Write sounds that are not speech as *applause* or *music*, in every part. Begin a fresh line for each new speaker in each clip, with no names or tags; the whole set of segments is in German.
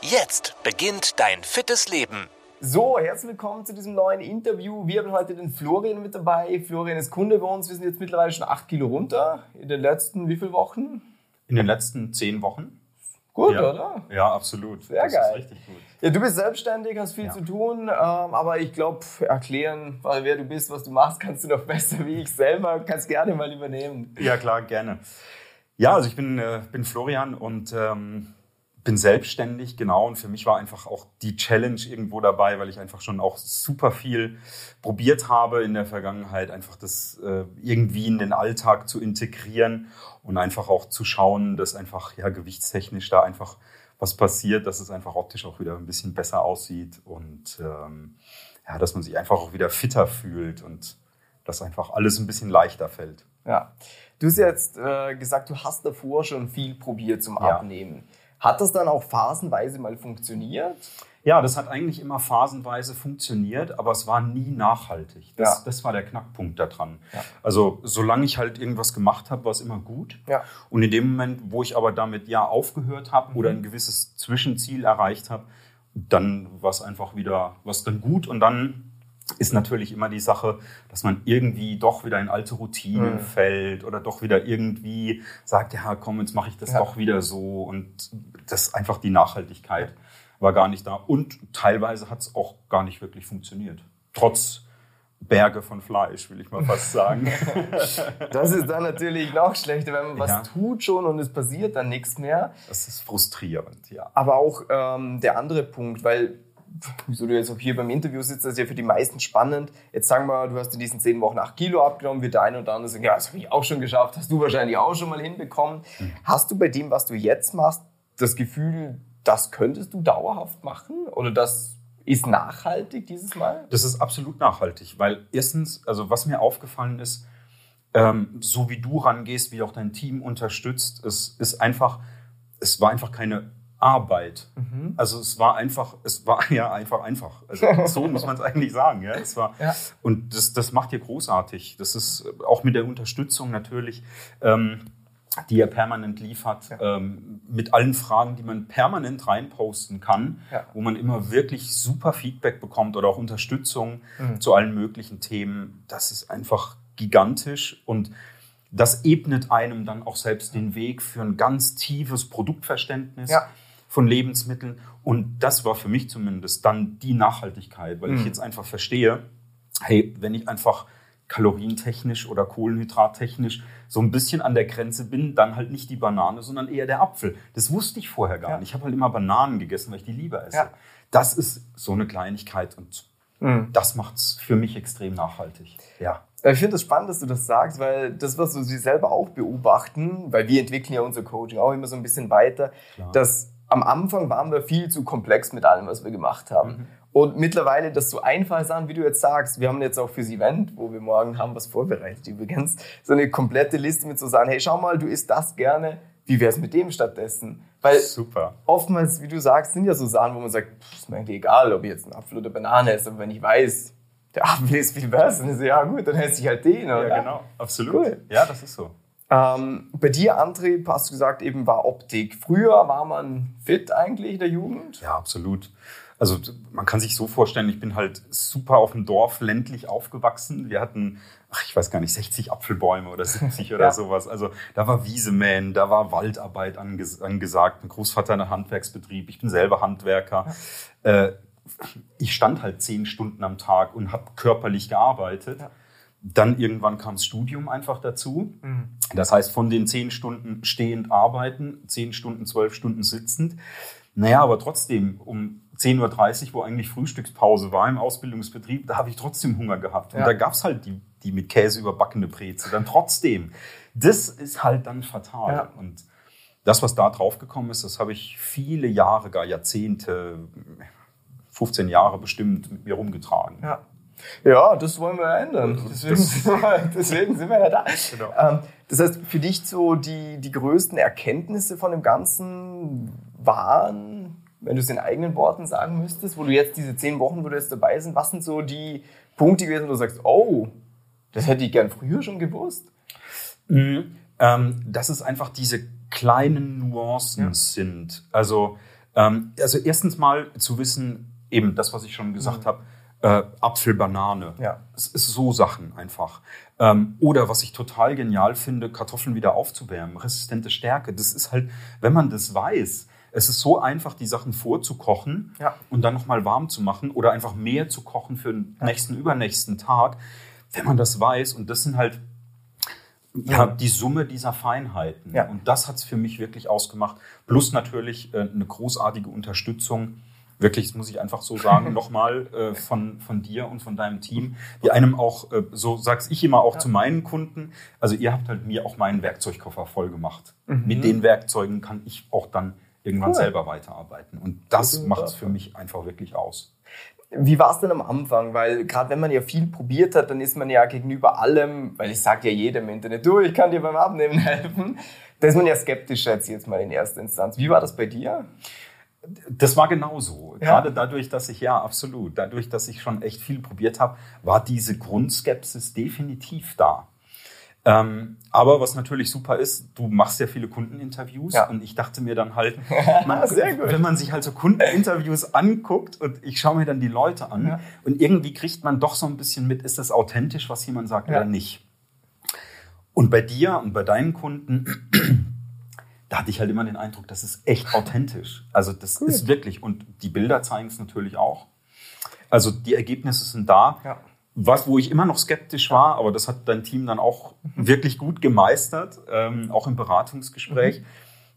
Jetzt beginnt dein fittes Leben.
So, herzlich willkommen zu diesem neuen Interview. Wir haben heute den Florian mit dabei. Florian ist Kunde bei uns. Wir sind jetzt mittlerweile schon acht Kilo runter. In den letzten wie viele Wochen?
In den letzten zehn Wochen.
Gut,
ja.
oder?
Ja, absolut.
Sehr
das
geil.
Ist richtig gut.
Ja, du bist selbstständig, hast viel
Ja.
zu tun, ähm, aber ich glaube, erklären, weil wer du bist, was du machst, kannst du noch *laughs* besser wie ich selber. Kannst gerne mal übernehmen.
Ja, klar, gerne. Ja, also ich bin, äh, bin Florian und ähm, bin selbstständig, genau. Und für mich war einfach auch die Challenge irgendwo dabei, weil ich einfach schon auch super viel probiert habe in der Vergangenheit, einfach das äh, irgendwie in den Alltag zu integrieren und einfach auch zu schauen, dass einfach ja gewichtstechnisch da einfach was passiert, dass es einfach optisch auch wieder ein bisschen besser aussieht und ähm, ja, dass man sich einfach auch wieder fitter fühlt und dass einfach alles ein bisschen leichter fällt.
Ja. Du hast jetzt äh, gesagt, du hast davor schon viel probiert zum
Ja.
Hat das dann auch phasenweise mal funktioniert?
Ja, das hat eigentlich immer phasenweise funktioniert, aber es war nie nachhaltig. Das,
Ja.
das war der Knackpunkt daran.
Ja.
Also solange ich halt irgendwas gemacht habe, war es immer gut.
Ja.
Und in dem Moment, wo ich aber damit ja aufgehört habe oder
Mhm.
ein gewisses Zwischenziel erreicht habe, dann war es einfach wieder was dann gut und dann ist natürlich immer die Sache, dass man irgendwie doch wieder in alte Routinen
Mhm.
fällt oder doch wieder irgendwie sagt, ja komm, jetzt mache ich das
Ja.
doch wieder so und das ist einfach die Nachhaltigkeit war gar nicht da und teilweise hat es auch gar nicht wirklich funktioniert. Trotz Berge von Fleisch, will ich mal fast sagen. *laughs*
Das ist dann natürlich noch schlechter, wenn man was
Ja.
tut schon und es passiert dann nichts mehr.
Das ist frustrierend, ja.
Aber auch ähm, der andere Punkt, weil, wieso du jetzt auch hier beim Interview sitzt, das ist ja für die meisten spannend. Jetzt sagen wir, du hast in diesen zehn Wochen acht Kilo abgenommen, wird der eine oder andere sagen, ja, das habe ich auch schon geschafft, hast du wahrscheinlich auch schon mal hinbekommen. Hast du bei dem, was du jetzt machst, das Gefühl, das könntest du dauerhaft machen? Oder das ist nachhaltig dieses Mal?
Das ist absolut nachhaltig, weil erstens, also was mir aufgefallen ist, ähm, so wie du rangehst, wie auch dein Team unterstützt, es ist einfach, es war einfach keine Arbeit. Also es war einfach, es war *laughs* ja einfach einfach. Also so muss man es eigentlich sagen. Ja, es war
Ja.
und das, das macht ihr großartig. Das ist äh, auch mit der Unterstützung natürlich. Ähm, die er permanent liefert, ähm, mit allen Fragen, die man permanent reinposten kann,
Ja.
wo man immer wirklich super Feedback bekommt oder auch Unterstützung
Mhm.
zu allen möglichen Themen. Das ist einfach gigantisch und das ebnet einem dann auch selbst den Weg für ein ganz tiefes Produktverständnis
Ja.
Von Lebensmitteln. Und das war für mich zumindest dann die Nachhaltigkeit, weil ich
Mhm.
jetzt einfach verstehe, hey, wenn ich einfach kalorientechnisch oder kohlenhydrattechnisch so ein bisschen an der Grenze bin, dann halt nicht die Banane, sondern eher der Apfel. Das wusste ich vorher gar
Ja.
nicht. Ich habe halt immer Bananen gegessen, weil ich die lieber esse.
Ja.
Das ist so eine Kleinigkeit und
Mhm.
das macht es für mich extrem nachhaltig.
Ja. Ich finde es das spannend, dass du das sagst, weil das, was wir sie selber auch beobachten, weil wir entwickeln ja unser Coaching auch immer so ein bisschen weiter,
Klar.
dass am Anfang waren wir viel zu komplex mit allem, was wir gemacht haben.
Mhm.
Und mittlerweile das so einfach ist an, wie du jetzt sagst. Wir haben jetzt auch fürs Event, wo wir morgen haben, was vorbereitet übrigens, so eine komplette Liste mit so sagen, hey, schau mal, du isst das gerne, wie wär's mit dem stattdessen? Weil
Super.
oftmals, wie du sagst, sind ja so Sachen, wo man sagt, pff, ist mir eigentlich egal, ob ich jetzt einen Apfel oder Banane esse, aber wenn ich weiß, der Apfel ist viel besser, dann ist ja gut, dann esse ich halt den. Oder?
Ja, genau. Absolut.
Cool.
Ja, das ist so.
Ähm, bei dir, Antrieb, hast du gesagt, eben war Optik. Früher war man fit eigentlich in der Jugend.
Ja, absolut. Also man kann sich so vorstellen, ich bin halt super auf dem Dorf ländlich aufgewachsen. Wir hatten, ach, ich weiß gar nicht, 60 Apfelbäume oder 70 *laughs* oder
Ja.
sowas. Also da war Wiesemähen, da war Waldarbeit anges angesagt. Mein Großvater in einem Handwerksbetrieb, ich bin selber Handwerker. Äh, ich stand halt zehn Stunden am Tag und habe körperlich gearbeitet.
Ja.
Dann irgendwann kam das Studium einfach dazu. Das heißt, von den zehn Stunden stehend arbeiten, zehn Stunden, zwölf Stunden sitzend. Naja, aber trotzdem, um 10.30 Uhr, wo eigentlich Frühstückspause war im Ausbildungsbetrieb, da habe ich trotzdem Hunger gehabt. Und
Ja.
da gab's halt die, die mit Käse überbackene Breze. Dann trotzdem. Das ist halt dann fatal.
Ja.
Und das, was da draufgekommen ist, das habe ich viele Jahre, gar Jahrzehnte 15 Jahre bestimmt mit mir rumgetragen.
Ja. Ja, das wollen wir ändern. Deswegen, sind, wir, *laughs* deswegen sind wir ja da. Genau. Ähm, das heißt, für dich so die, die größten Erkenntnisse von dem Ganzen waren, wenn du es in eigenen Worten sagen müsstest, wo du jetzt diese zehn Wochen, wo du jetzt dabei sind, was sind so die Punkte gewesen, wo du sagst, oh, das hätte ich gern früher schon gewusst?
Mhm. Ähm, dass es einfach diese kleinen Nuancen ja. sind. Also, ähm, also erstens mal zu wissen, eben das, was ich schon gesagt mhm. habe, äh, Apfel, Banane. Ja. Es ist so Sachen einfach. Ähm, oder was ich total genial finde, Kartoffeln wieder aufzuwärmen, resistente Stärke. Das ist halt, wenn man das weiß, es ist so einfach, die Sachen vorzukochen ja. und dann nochmal warm zu machen oder einfach mehr zu kochen für den nächsten, übernächsten Tag. Wenn man das weiß, und das sind halt ja, die Summe dieser Feinheiten. Ja. Und das hat es für mich wirklich ausgemacht. Plus natürlich äh, eine großartige Unterstützung wirklich, das muss ich einfach so sagen, *laughs* nochmal äh, von, von dir und von deinem Team, die einem auch, äh, so sag's ich immer auch ja. zu meinen Kunden, also ihr habt halt mir auch meinen Werkzeugkoffer voll gemacht. Mhm. Mit den Werkzeugen kann ich auch dann irgendwann cool. selber weiterarbeiten. Und das macht es für mich einfach wirklich aus.
Wie war es denn am Anfang? Weil gerade wenn man ja viel probiert hat, dann ist man ja gegenüber allem, weil ich sage ja jedem im Internet, du, ich kann dir beim Abnehmen *laughs* helfen, da ist man ja skeptischer als jetzt mal in erster Instanz. Wie war das bei dir?
Das war genauso. Ja. Gerade dadurch, dass ich, ja, absolut, dadurch, dass ich schon echt viel probiert habe, war diese Grundskepsis definitiv da. Ähm, aber was natürlich super ist, du machst ja viele Kundeninterviews ja. und ich dachte mir dann halt, *laughs* man, wenn man sich halt so Kundeninterviews anguckt und ich schaue mir dann die Leute an ja. und irgendwie kriegt man doch so ein bisschen mit, ist das authentisch, was jemand sagt ja. oder nicht. Und bei dir und bei deinen Kunden da hatte ich halt immer den Eindruck, das ist echt *laughs* authentisch. Also das cool. ist wirklich, und die Bilder zeigen es natürlich auch. Also die Ergebnisse sind da. Ja. Was, wo ich immer noch skeptisch war, aber das hat dein Team dann auch mhm. wirklich gut gemeistert, ähm, auch im Beratungsgespräch, mhm.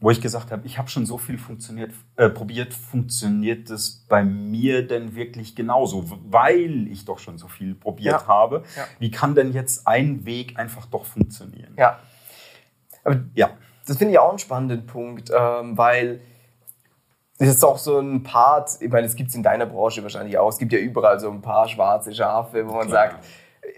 wo ich gesagt habe, ich habe schon so viel funktioniert, äh, probiert, funktioniert das bei mir denn wirklich genauso, weil ich doch schon so viel probiert ja. habe. Ja. Wie kann denn jetzt ein Weg einfach doch funktionieren?
Ja. Aber ja das finde ich auch einen spannenden Punkt, ähm, weil das ist auch so ein Part, ich meine, es gibt es in deiner Branche wahrscheinlich auch, es gibt ja überall so ein paar schwarze Schafe, wo man Klar. sagt,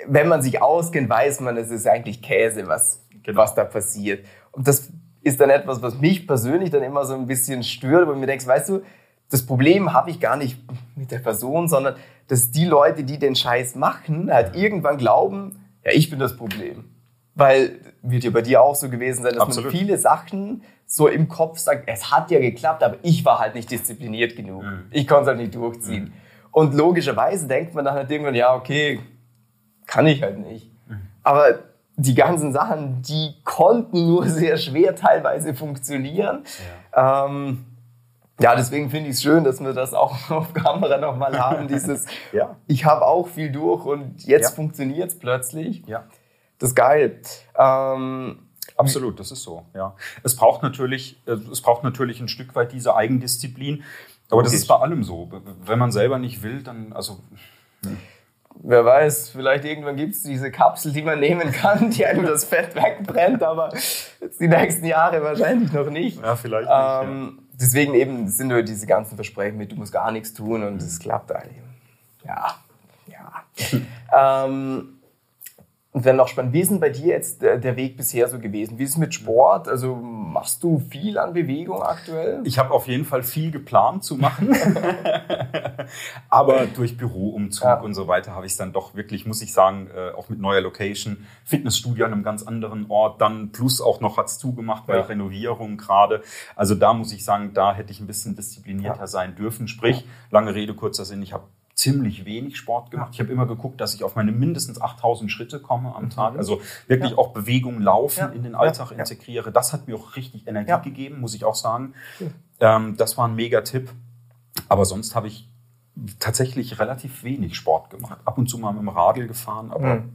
wenn man sich auskennt, weiß man, es ist eigentlich Käse, was, genau. was da passiert. Und das ist dann etwas, was mich persönlich dann immer so ein bisschen stört, wo ich mir denke, weißt du, das Problem habe ich gar nicht mit der Person, sondern dass die Leute, die den Scheiß machen, halt irgendwann glauben, ja, ich bin das Problem. Weil wird ja bei dir auch so gewesen sein, dass Absolut. man viele Sachen so im Kopf sagt, es hat ja geklappt, aber ich war halt nicht diszipliniert genug. Mhm. Ich konnte es halt nicht durchziehen. Mhm. Und logischerweise denkt man dann halt irgendwann, ja, okay, kann ich halt nicht. Mhm. Aber die ganzen Sachen, die konnten nur *laughs* sehr schwer teilweise funktionieren. Ja, ähm, ja deswegen finde ich es schön, dass wir das auch *laughs* auf Kamera nochmal haben. Dieses, ja. ich habe auch viel durch und jetzt ja. funktioniert es plötzlich. Ja. Das ist geil. Ähm,
Absolut, das ist so. Ja, es braucht natürlich, äh, es braucht natürlich ein Stück weit diese Eigendisziplin. Aber das ist bei allem so. Wenn man selber nicht will, dann also.
Hm. Wer weiß, vielleicht irgendwann gibt es diese Kapsel, die man nehmen kann, *laughs* die einem das Fett wegbrennt, aber die nächsten Jahre wahrscheinlich noch nicht.
Ja, vielleicht
nicht. Ähm, ja. Deswegen eben sind nur diese ganzen Versprechen mit, du musst gar nichts tun und es klappt eigentlich. Ja, ja. *laughs* ähm, und dann noch spannend, wie ist denn bei dir jetzt der Weg bisher so gewesen? Wie ist es mit Sport? Also machst du viel an Bewegung aktuell?
Ich habe auf jeden Fall viel geplant zu machen. *laughs* Aber durch Büroumzug ja. und so weiter habe ich es dann doch wirklich, muss ich sagen, äh, auch mit neuer Location, Fitnessstudio an einem ganz anderen Ort, dann plus auch noch hat's zugemacht bei ja. Renovierung gerade. Also da muss ich sagen, da hätte ich ein bisschen disziplinierter ja. sein dürfen. Sprich, lange Rede, kurzer Sinn, ich habe ziemlich wenig Sport gemacht. Ich habe immer geguckt, dass ich auf meine mindestens 8000 Schritte komme am Tag. Mhm. Also wirklich ja. auch Bewegung, Laufen ja. in den Alltag ja. integriere. Das hat mir auch richtig Energie gegeben, muss ich auch sagen. Ähm, das war ein Mega-Tipp. Aber sonst habe ich tatsächlich relativ wenig Sport gemacht. Ab und zu mal mit dem Radl gefahren, aber mhm.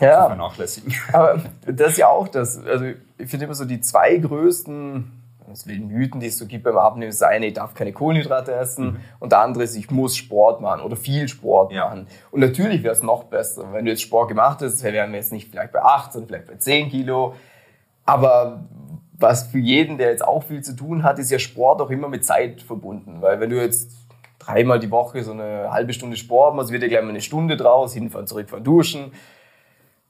ja. vernachlässigen. Aber das ist ja auch das. Also ich finde immer so die zwei größten es will Mythen, die es so gibt beim Abnehmen, ist eine, ich darf keine Kohlenhydrate essen mhm. und der andere ist, ich muss Sport machen oder viel Sport ja. machen. Und natürlich wäre es noch besser, wenn du jetzt Sport gemacht hast, wären wir jetzt nicht vielleicht bei 8, sondern vielleicht bei 10 Kilo. Aber was für jeden, der jetzt auch viel zu tun hat, ist ja Sport auch immer mit Zeit verbunden. Weil wenn du jetzt dreimal die Woche so eine halbe Stunde Sport machen, also wird ja gleich mal eine Stunde draus, hinfahren, zurückfahren, duschen.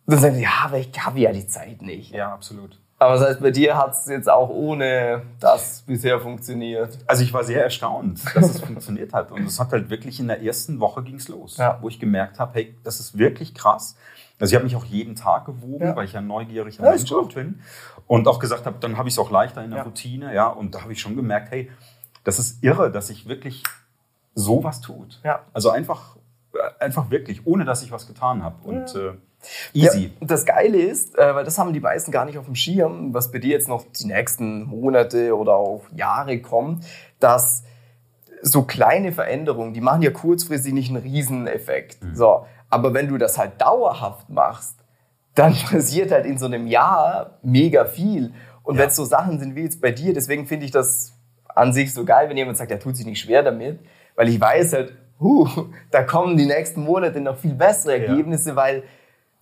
dann sagen sie, ja, aber ich habe ja die Zeit nicht.
Ja, absolut.
Aber das heißt, bei dir hat es jetzt auch ohne das bisher funktioniert.
Also ich war sehr erstaunt, dass es *laughs* funktioniert hat. Und es hat halt wirklich in der ersten Woche ging's los,
Ja.
wo ich gemerkt habe, hey, das ist wirklich krass. Also ich habe mich auch jeden Tag gewogen,
Ja.
weil ich ja ein neugieriger
Ja,
Mensch auch bin. Und auch gesagt habe, dann habe ich es auch leichter in der
Ja.
Routine. Ja, und da habe ich schon gemerkt, hey, das ist irre, dass sich wirklich sowas tut.
Ja.
Also einfach, äh, einfach wirklich, ohne dass ich was getan habe. Und äh, easy.
Ja, das Geile ist, äh, weil das haben die meisten gar nicht auf dem Schirm, was bei dir jetzt noch die nächsten Monate oder auch Jahre kommt, dass so kleine Veränderungen, die machen ja kurzfristig nicht einen Rieseneffekt. So, aber wenn du das halt dauerhaft machst, dann *laughs* passiert halt in so einem Jahr mega viel. Und
Ja.
wenn es so Sachen sind wie jetzt bei dir, deswegen finde ich das an sich so geil, wenn jemand sagt, er tut sich nicht schwer damit, weil ich weiß halt, huh, *laughs* da kommen die nächsten Monate noch viel bessere
Ja.
Ergebnisse, weil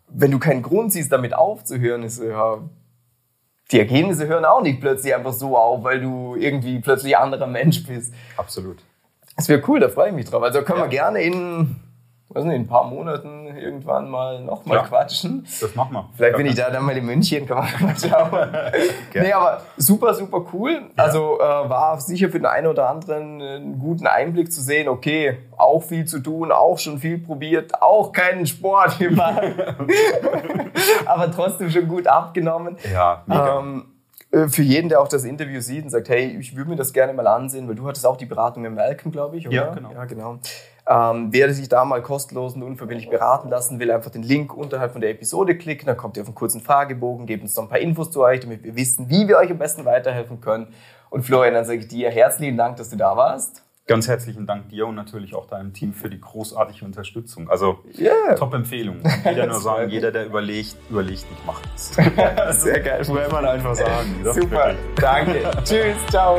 wenn du keinen Grund siehst, damit aufzuhören, ist ja, die Ergebnisse hören auch nicht plötzlich einfach so auf, weil du irgendwie plötzlich ein anderer Mensch bist.
Absolut.
Das wäre cool, da freue ich mich drauf. Also können
Ja.
wir gerne in, weiß nicht, in ein paar Monaten irgendwann mal nochmal
Klar.
quatschen.
Das machen wir.
Vielleicht bin ich da dann mal in München, kann man *laughs* mal schauen. *laughs* nee, aber super, super cool. Also äh, war sicher für den einen oder anderen einen guten Einblick zu sehen, okay, auch viel zu tun, auch schon viel probiert, auch keinen Sport *laughs* gemacht, aber trotzdem schon gut abgenommen.
Ja, mega.
Ähm, äh, für jeden, der auch das Interview sieht und sagt, hey, ich würde mir das gerne mal ansehen, weil du hattest auch die Beratung mit Malcolm, glaube ich, oder?
Ja, genau.
Ja, genau. Ähm, wer sich da mal kostenlos und unverbindlich beraten lassen will, einfach den Link unterhalb von der Episode klicken, dann kommt ihr auf einen kurzen Fragebogen, gebt uns noch ein paar Infos zu euch, damit wir wissen, wie wir euch am besten weiterhelfen können. Und Florian, dann sage ich dir herzlichen Dank, dass du da warst.
Ganz herzlichen Dank dir und natürlich auch deinem Team für die großartige Unterstützung. Also
Ja.
Top-Empfehlung. Jeder nur sagen, jeder, der überlegt, überlegt nicht, macht es. *laughs*
Sehr geil.
Das muss man einfach sagen.
Super.
wirklich.
Danke. Tschüss. Ciao.